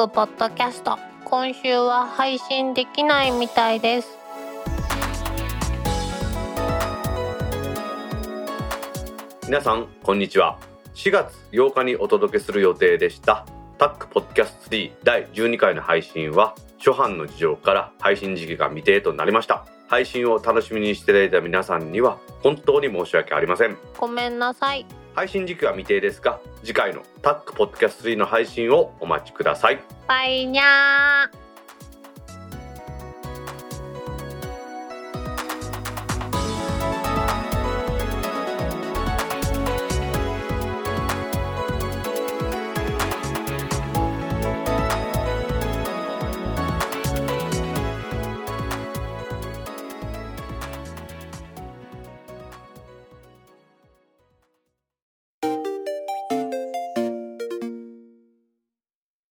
クポッドキャスト。今週は配信できないみたいです。皆さんこんにちは。4月8日にお届けする予定でした。タックポッドキャスト3第12回の配信は初版の事情から配信時期が未定となりました。配信を楽しみにしていただいた皆さんには本当に申し訳ありません。ごめんなさい配信時期は未定ですが次回のタックポッドキャスト3の配信をお待ちください。バイニャー。